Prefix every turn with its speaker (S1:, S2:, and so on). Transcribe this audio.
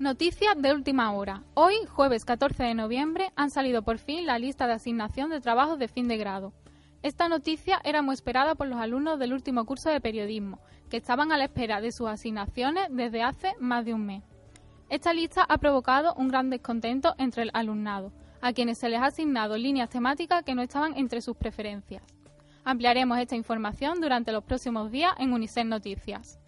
S1: Noticias de última hora. Hoy, jueves 14 de noviembre, han salido por fin la lista de asignación de trabajos de fin de grado. Esta noticia era muy esperada por los alumnos del último curso de periodismo, que estaban a la espera de sus asignaciones desde hace más de un mes. Esta lista ha provocado un gran descontento entre el alumnado, a quienes se les ha asignado líneas temáticas que no estaban entre sus preferencias. Ampliaremos esta información durante los próximos días en Unicef Noticias.